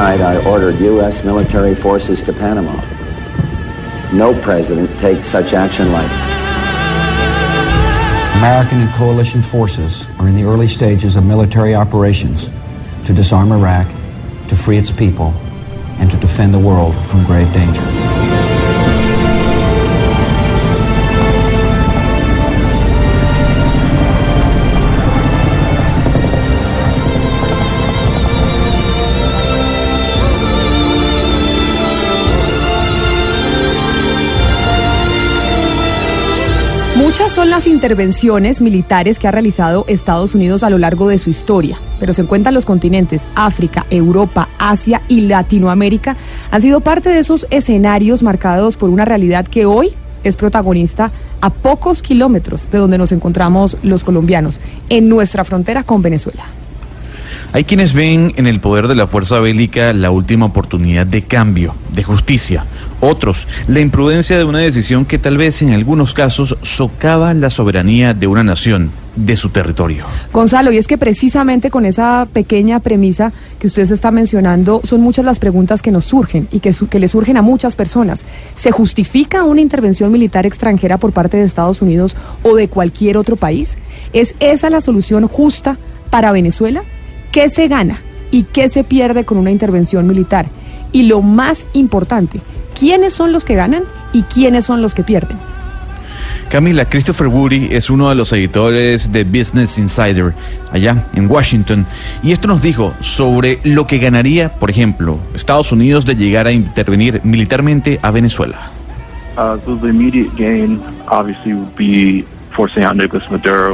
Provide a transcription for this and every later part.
Night, I ordered U.S. military forces to Panama. No president takes such action lightly. American and coalition forces are in the early stages of military operations to disarm Iraq, to free its people, and to defend the world from grave danger. Son las intervenciones militares que ha realizado Estados Unidos a lo largo de su historia, pero se encuentran los continentes África, Europa, Asia y Latinoamérica han sido parte de esos escenarios marcados por una realidad que hoy es protagonista a pocos kilómetros de donde nos encontramos los colombianos, en nuestra frontera con Venezuela. Hay quienes ven en el poder de la fuerza bélica la última oportunidad de cambio, de justicia. Otros, la imprudencia de una decisión que tal vez en algunos casos socava la soberanía de una nación, de su territorio. Gonzalo, y es que precisamente con esa pequeña premisa que usted está mencionando, son muchas las preguntas que nos surgen y que, que le surgen a muchas personas. ¿Se justifica una intervención militar extranjera por parte de Estados Unidos o de cualquier otro país? ¿Es esa la solución justa para Venezuela? ¿Qué se gana y qué se pierde con una intervención militar? Y lo más importante, ¿quiénes son los que ganan y quiénes son los que pierden? Camila, Christopher Woody es uno de los editores de Business Insider allá en Washington y esto nos dijo sobre lo que ganaría, por ejemplo, Estados Unidos de llegar a intervenir militarmente a Venezuela. Uh,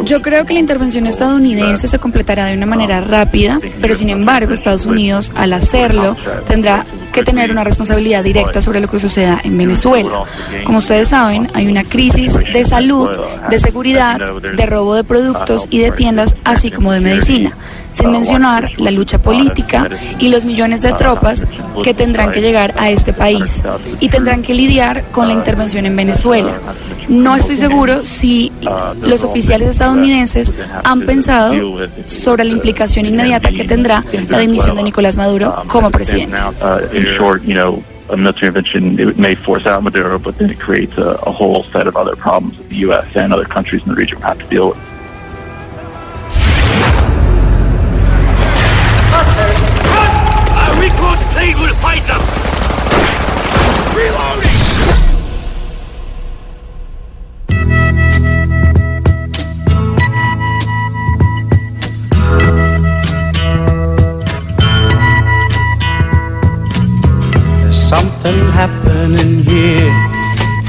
yo creo que la intervención estadounidense se completará de una manera rápida, pero sin embargo Estados Unidos al hacerlo tendrá que tener una responsabilidad directa sobre lo que suceda en Venezuela. Como ustedes saben, hay una crisis de salud, de seguridad, de robo de productos y de tiendas, así como de medicina sin mencionar la lucha política y los millones de tropas que tendrán que llegar a este país y tendrán que lidiar con la intervención en Venezuela. No estoy seguro si los oficiales estadounidenses han pensado sobre la implicación inmediata que tendrá la dimisión de Nicolás Maduro como presidente. A military intervention it may force out Maduro, but then it creates a, a whole set of other problems that the U.S. and other countries in the region have to deal with.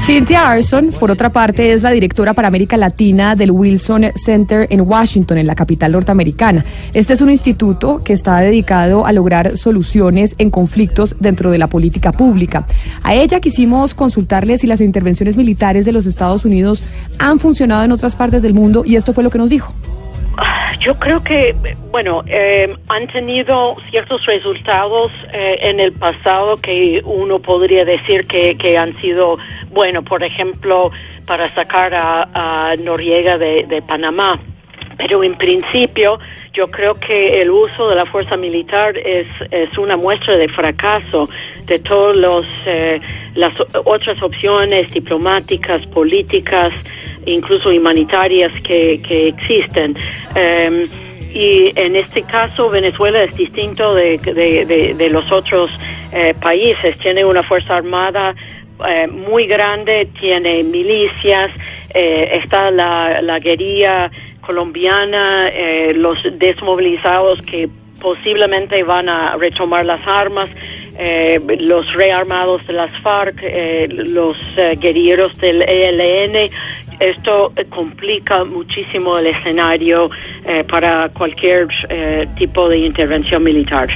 Cynthia Arson, por otra parte, es la directora para América Latina del Wilson Center en Washington, en la capital norteamericana. Este es un instituto que está dedicado a lograr soluciones en conflictos dentro de la política pública. A ella quisimos consultarle si las intervenciones militares de los Estados Unidos han funcionado en otras partes del mundo y esto fue lo que nos dijo. Yo creo que, bueno, eh, han tenido ciertos resultados eh, en el pasado que uno podría decir que, que han sido, bueno, por ejemplo, para sacar a, Noriega de, Panamá. Pero en principio yo creo que el uso de la fuerza militar es, es una muestra de fracaso de todas eh, las otras opciones diplomáticas, políticas, incluso humanitarias que, que existen. Em, y en este caso Venezuela es distinto de, de, los otros eh, países. Tiene una fuerza armada eh, muy grande, tiene milicias, eh, está la, la guerrilla colombiana, los desmovilizados que posiblemente van a retomar las armas. Los rearmados de las FARC, los guerrilleros del ELN. Esto complica muchísimo el escenario para cualquier tipo de intervención militar.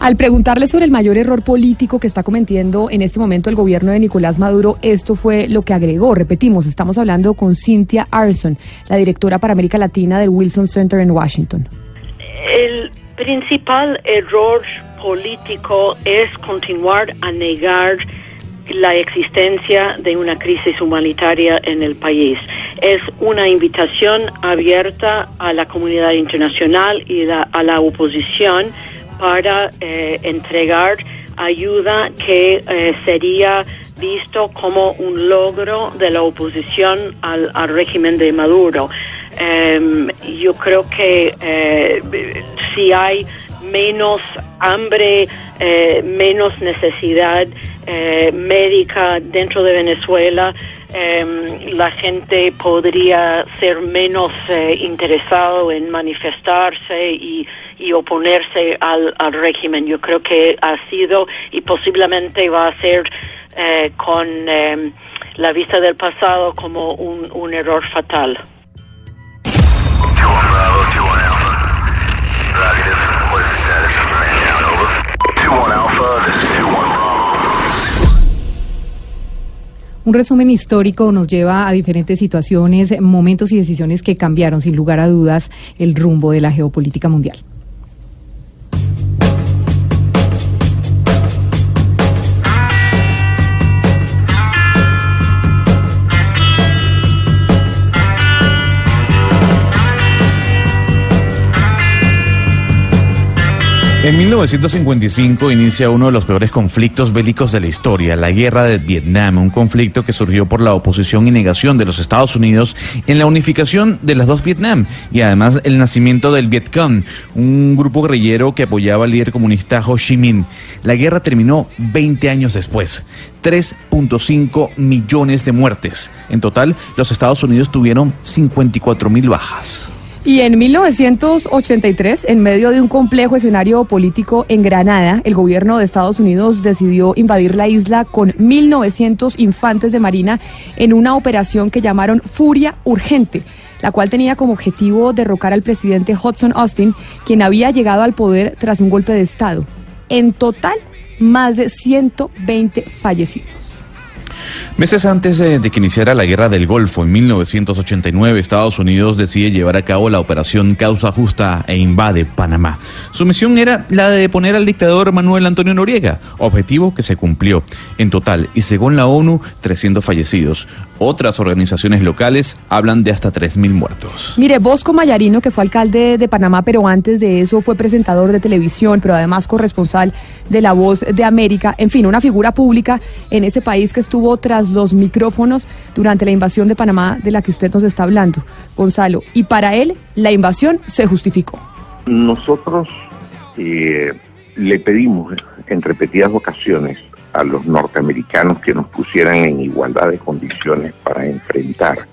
Al preguntarle sobre el mayor error político que está cometiendo en este momento el gobierno de Nicolás Maduro, esto fue lo que agregó. Repetimos, estamos hablando con Cynthia Arson, la directora para América Latina del Wilson Center en Washington. El principal error político es continuar a negar la existencia de una crisis humanitaria en el país. Es una invitación abierta a la comunidad internacional y a la oposición para eh, entregar ayuda que eh, sería visto como un logro de la oposición al, régimen de Maduro. Em, yo creo que eh, si hay menos hambre, menos necesidad médica dentro de Venezuela, em, la gente podría ser menos interesado en manifestarse y y oponerse al, al régimen. Yo creo que ha sido y posiblemente va a ser eh, con eh, la vista del pasado como un, un error fatal. Un resumen histórico nos lleva a diferentes situaciones, momentos y decisiones que cambiaron sin lugar a dudas el rumbo de la geopolítica mundial. En 1955 inicia uno de los peores conflictos bélicos de la historia, la Guerra de Vietnam, un conflicto que surgió por la oposición y negación de los Estados Unidos en la unificación de las dos Vietnam y además el nacimiento del Vietcong, un grupo guerrillero que apoyaba al líder comunista Ho Chi Minh. La guerra terminó 20 años después. 3.5 millones de muertes. En total, los Estados Unidos tuvieron 54 mil bajas. Y en 1983, en medio de un complejo escenario político en Granada, el gobierno de Estados Unidos decidió invadir la isla con 1.900 infantes de marina en una operación que llamaron Furia Urgente la cual tenía como objetivo derrocar al presidente Hudson Austin, quien había llegado al poder tras un golpe de Estado. En total, más de 120 fallecidos. Meses antes de, que iniciara la guerra del Golfo, en 1989, Estados Unidos decide llevar a cabo la operación Causa Justa e invade Panamá. Su misión era la de deponer al dictador Manuel Antonio Noriega, objetivo que se cumplió. En total, y según la ONU, 300 fallecidos. Otras organizaciones locales hablan de hasta 3.000 muertos. Mire, Bosco Mayarino, que fue alcalde de Panamá, pero antes de eso fue presentador de televisión, pero además corresponsal de La Voz de América, en fin, una figura pública en ese país que estuvo tras los micrófonos durante la invasión de Panamá de la que usted nos está hablando, Gonzalo. Y para él, la invasión se justificó. Nosotros eh, le pedimos en repetidas ocasiones a los norteamericanos que nos pusieran en igualdad de condiciones para enfrentar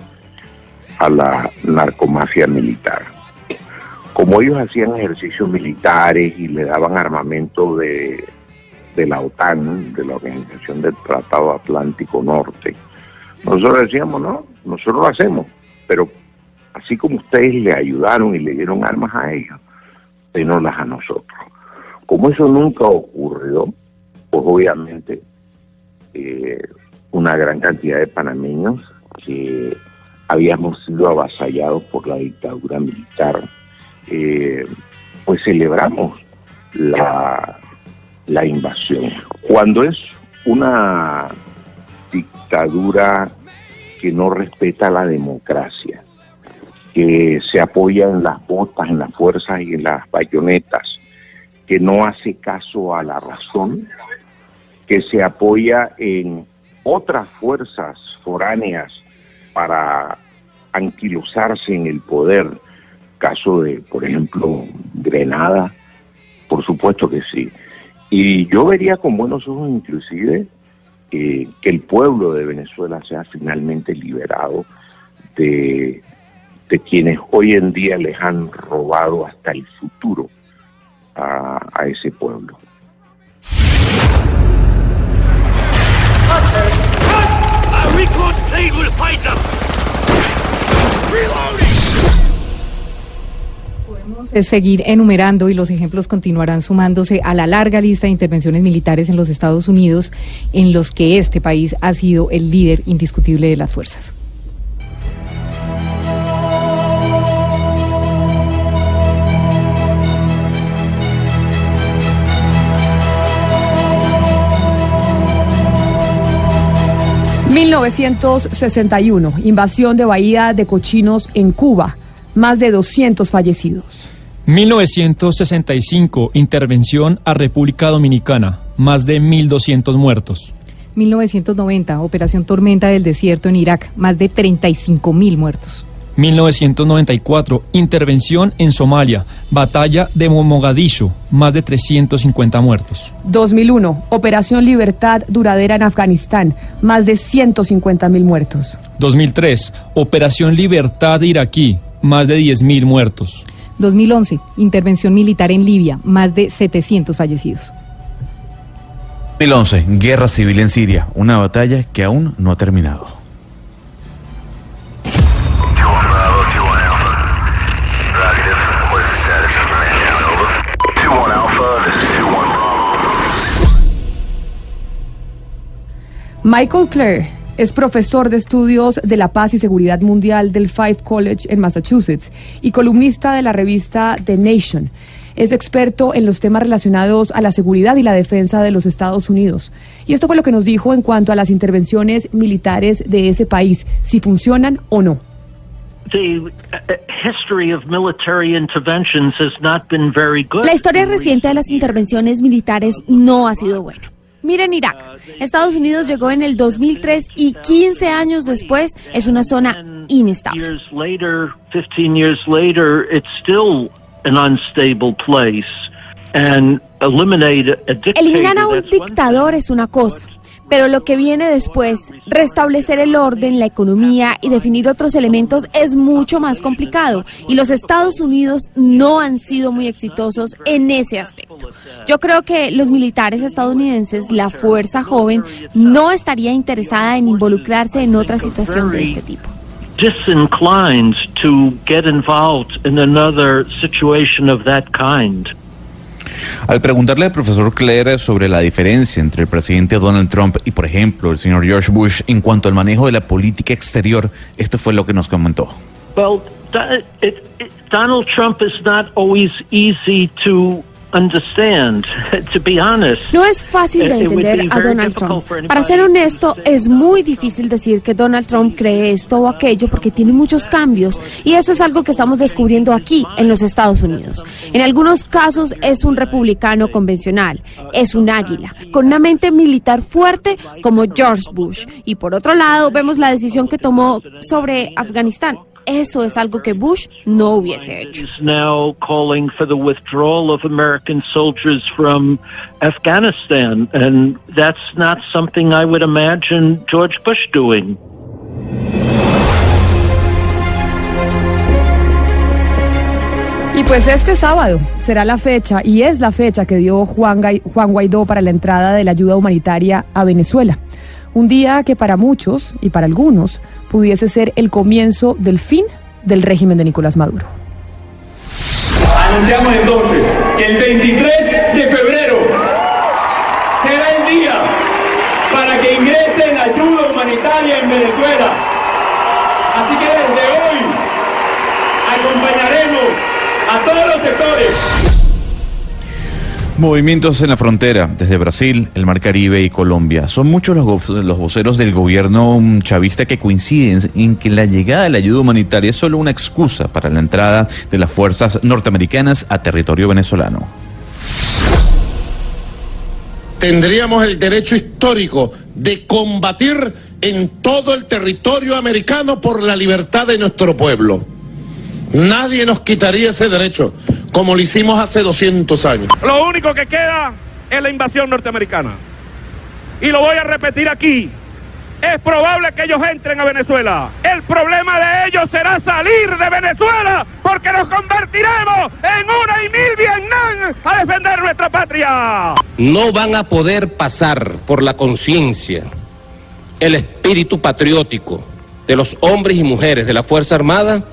a la narcomafia militar. Como ellos hacían ejercicios militares y le daban armamento de, de la OTAN, de la Organización del Tratado Atlántico Norte, nosotros decíamos, no, nosotros lo hacemos, pero así como ustedes le ayudaron y le dieron armas a ellos, denoslas a nosotros. Como eso nunca ocurrió, pues obviamente eh, una gran cantidad de panameños que habíamos sido avasallados por la dictadura militar, eh, pues celebramos la, la invasión. Cuando es una dictadura que no respeta la democracia, que se apoya en las botas, en las fuerzas y en las bayonetas, que no hace caso a la razón, que se apoya en otras fuerzas foráneas para anquilosarse en el poder, caso de, por ejemplo, Grenada, por supuesto que sí. Y yo vería con buenos ojos inclusive que el pueblo de Venezuela sea finalmente liberado de, de quienes hoy en día les han robado hasta el futuro a, ese pueblo. Podemos seguir enumerando y los ejemplos continuarán sumándose a la larga lista de intervenciones militares en los Estados Unidos en los que este país ha sido el líder indiscutible de las fuerzas. 1961, invasión de Bahía de Cochinos en Cuba, más de 200 fallecidos. 1965, intervención a República Dominicana, más de 1.200 muertos. 1990, operación Tormenta del Desierto en Irak, más de 35.000 muertos. 1994, intervención en Somalia, batalla de Mogadishu, más de 350 muertos. 2001, operación Libertad duradera en Afganistán, más de 150 mil muertos. 2003, operación Libertad iraquí, más de 10 mil muertos. 2011, intervención militar en Libia, más de 700 fallecidos. 2011, guerra civil en Siria, una batalla que aún no ha terminado. Michael Clare es profesor de estudios de la paz y seguridad mundial del Five College en Massachusetts y columnista de la revista The Nation. Es experto en los temas relacionados a la seguridad y la defensa de los Estados Unidos. Y esto fue lo que nos dijo en cuanto a las intervenciones militares de ese país, si funcionan o no. La historia reciente de las intervenciones militares no ha sido buena. Miren Irak. Estados Unidos llegó en el 2003 y 15 años después es una zona inestable. Eliminar a un dictador es una cosa, pero lo que viene después, restablecer el orden, la economía y definir otros elementos es mucho más complicado y los Estados Unidos no han sido muy exitosos en ese aspecto. Yo creo que los militares estadounidenses, la fuerza joven, no estaría interesada en involucrarse en otra situación de este tipo. to get involved in another situation of that kind. Al preguntarle al profesor Clare sobre la diferencia entre el presidente Donald Trump y, por ejemplo, el señor George Bush en cuanto al manejo de la política exterior, esto fue lo que nos comentó. Donald Trump is not always easy to No es fácil de entender a Donald Trump. Para ser honesto, es muy difícil decir que Donald Trump cree esto o aquello porque tiene muchos cambios y eso es algo que estamos descubriendo aquí en los Estados Unidos. En algunos casos es un republicano convencional, es un águila, con una mente militar fuerte como George Bush. Y por otro lado, vemos la decisión que tomó sobre Afganistán. Eso es algo que Bush no hubiese hecho. Now calling for the withdrawal of American soldiers from Afghanistan, and that's not something I would imagine George Bush doing. Y pues este sábado será la fecha y es la fecha que dio Juan, Juan Guaidó para la entrada de la ayuda humanitaria a Venezuela. Un día que para muchos y para algunos pudiese ser el comienzo del fin del régimen de Nicolás Maduro. Anunciamos entonces que el 23 de febrero será el día para que ingresen ayuda humanitaria en Venezuela. Así que desde hoy acompañaremos a todos los sectores Movimientos en la frontera, desde Brasil, el Mar Caribe y Colombia. Son muchos los, los voceros del gobierno chavista que coinciden en que la llegada de la ayuda humanitaria es solo una excusa para la entrada de las fuerzas norteamericanas a territorio venezolano. Tendríamos el derecho histórico de combatir en todo el territorio americano por la libertad de nuestro pueblo. Nadie nos quitaría ese derecho como lo hicimos hace 200 años. Lo único que queda es la invasión norteamericana. Y lo voy a repetir aquí. es probable que ellos entren a Venezuela. El problema de ellos será salir de Venezuela porque nos convertiremos en una y mil Vietnam a defender nuestra patria. No van a poder pasar por la conciencia el espíritu patriótico de los hombres y mujeres de la Fuerza Armada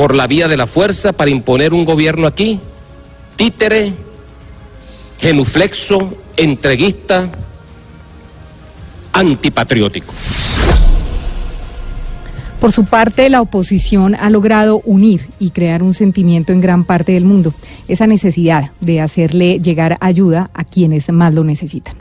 por la vía de la fuerza para imponer un gobierno aquí, títere, genuflexo, entreguista, antipatriótico. Por su parte, la oposición ha logrado unir y crear un sentimiento en gran parte del mundo, esa necesidad de hacerle llegar ayuda a quienes más lo necesitan.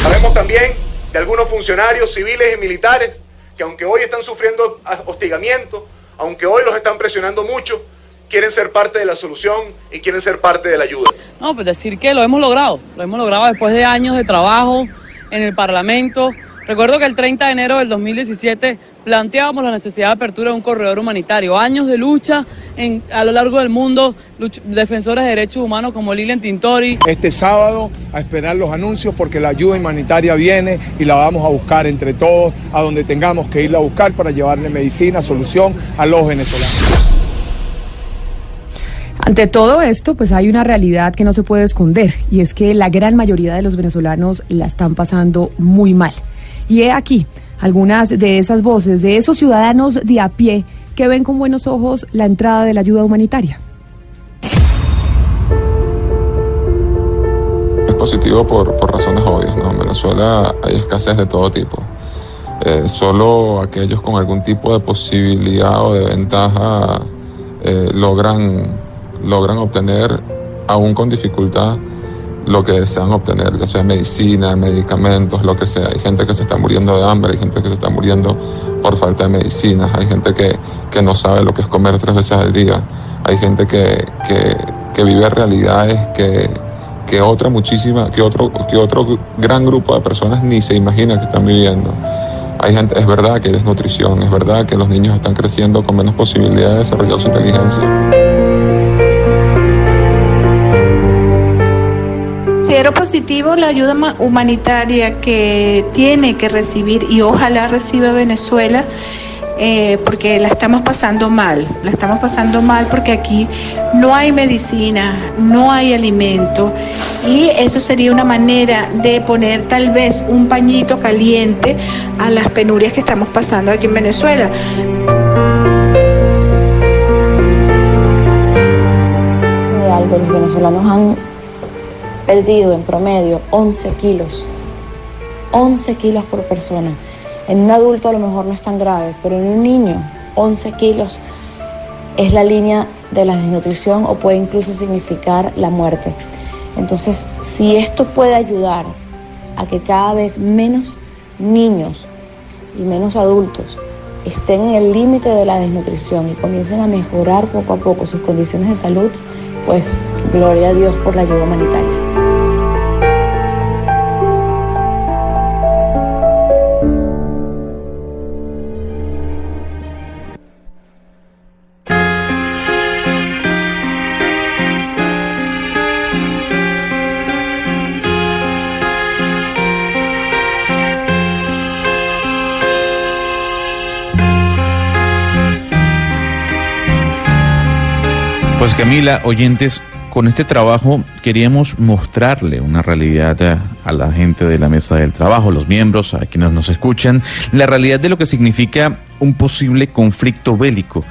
Sabemos también de algunos funcionarios civiles y militares que aunque hoy están sufriendo hostigamiento, aunque hoy los están presionando mucho, quieren ser parte de la solución y quieren ser parte de la ayuda. No, pues decir que lo hemos logrado, lo hemos logrado después de años de trabajo en el Parlamento. Recuerdo que el 30 de enero del 2017 planteábamos la necesidad de apertura de un corredor humanitario. Años de lucha en, a lo largo del mundo, defensores de derechos humanos como Lilian Tintori. Este sábado a esperar los anuncios porque la ayuda humanitaria viene y la vamos a buscar entre todos a donde tengamos que irla a buscar para llevarle medicina, solución a los venezolanos. Ante todo esto, pues hay una realidad que no se puede esconder y es que la gran mayoría de los venezolanos la están pasando muy mal. Y he aquí algunas de esas voces, de esos ciudadanos de a pie que ven con buenos ojos la entrada de la ayuda humanitaria. Es positivo por, razones obvias, ¿no? En Venezuela hay escasez de todo tipo. Eh, solo aquellos con algún tipo de posibilidad o de ventaja eh, logran logran obtener, aún con dificultad, lo que desean obtener, ya sea medicina, medicamentos, lo que sea. Hay gente que se está muriendo de hambre, hay gente que se está muriendo por falta de medicinas, hay gente que, que no sabe lo que es comer tres veces al día, hay gente que, que, que vive realidades que, que otra muchísima, que otro, que otro gran grupo de personas ni se imagina que están viviendo. Hay gente, es verdad que hay desnutrición, es verdad que los niños están creciendo con menos posibilidad de desarrollar su inteligencia. Considero positivo la ayuda humanitaria que tiene que recibir y ojalá reciba Venezuela. Eh, porque la estamos pasando mal, la estamos pasando mal porque aquí no hay medicina, no hay alimento y eso sería una manera de poner tal vez un pañito caliente a las penurias que estamos pasando aquí en Venezuela. Los venezolanos han perdido en promedio 11 kilos. 11 kilos por persona. En un adulto a lo mejor no es tan grave, pero en un niño 11 kilos es la línea de la desnutrición o puede incluso significar la muerte. Entonces, si esto puede ayudar a que cada vez menos niños y menos adultos estén en el límite de la desnutrición y comiencen a mejorar poco a poco sus condiciones de salud, pues gloria a Dios por la ayuda humanitaria. Pues Camila, oyentes, con este trabajo queríamos mostrarle una realidad a, la gente de la mesa del trabajo, los miembros, a quienes nos escuchan, la realidad de lo que significa un posible conflicto bélico.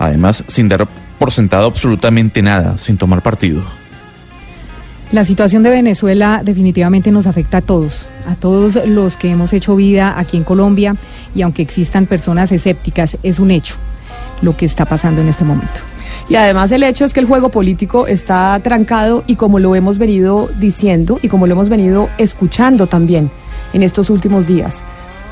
Además, sin dar por sentado absolutamente nada, sin tomar partido. La situación de Venezuela definitivamente nos afecta a todos, a todos los que hemos hecho vida aquí en Colombia y aunque existan personas escépticas, es un hecho lo que está pasando en este momento. Y además el hecho es que el juego político está trancado y como lo hemos venido diciendo y como lo hemos venido escuchando también en estos últimos días,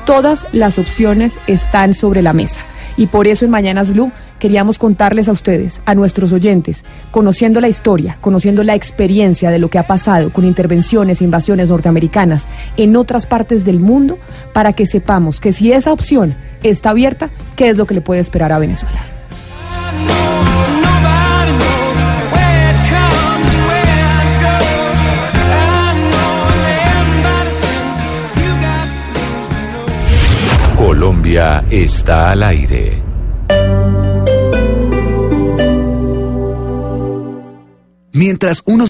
todas las opciones están sobre la mesa. Y por eso en Mañanas Blue queríamos contarles a ustedes, a nuestros oyentes, conociendo la historia, conociendo la experiencia de lo que ha pasado con intervenciones e invasiones norteamericanas en otras partes del mundo, para que sepamos que si esa opción está abierta, ¿qué es lo que le puede esperar a Venezuela? Está al aire. Mientras unos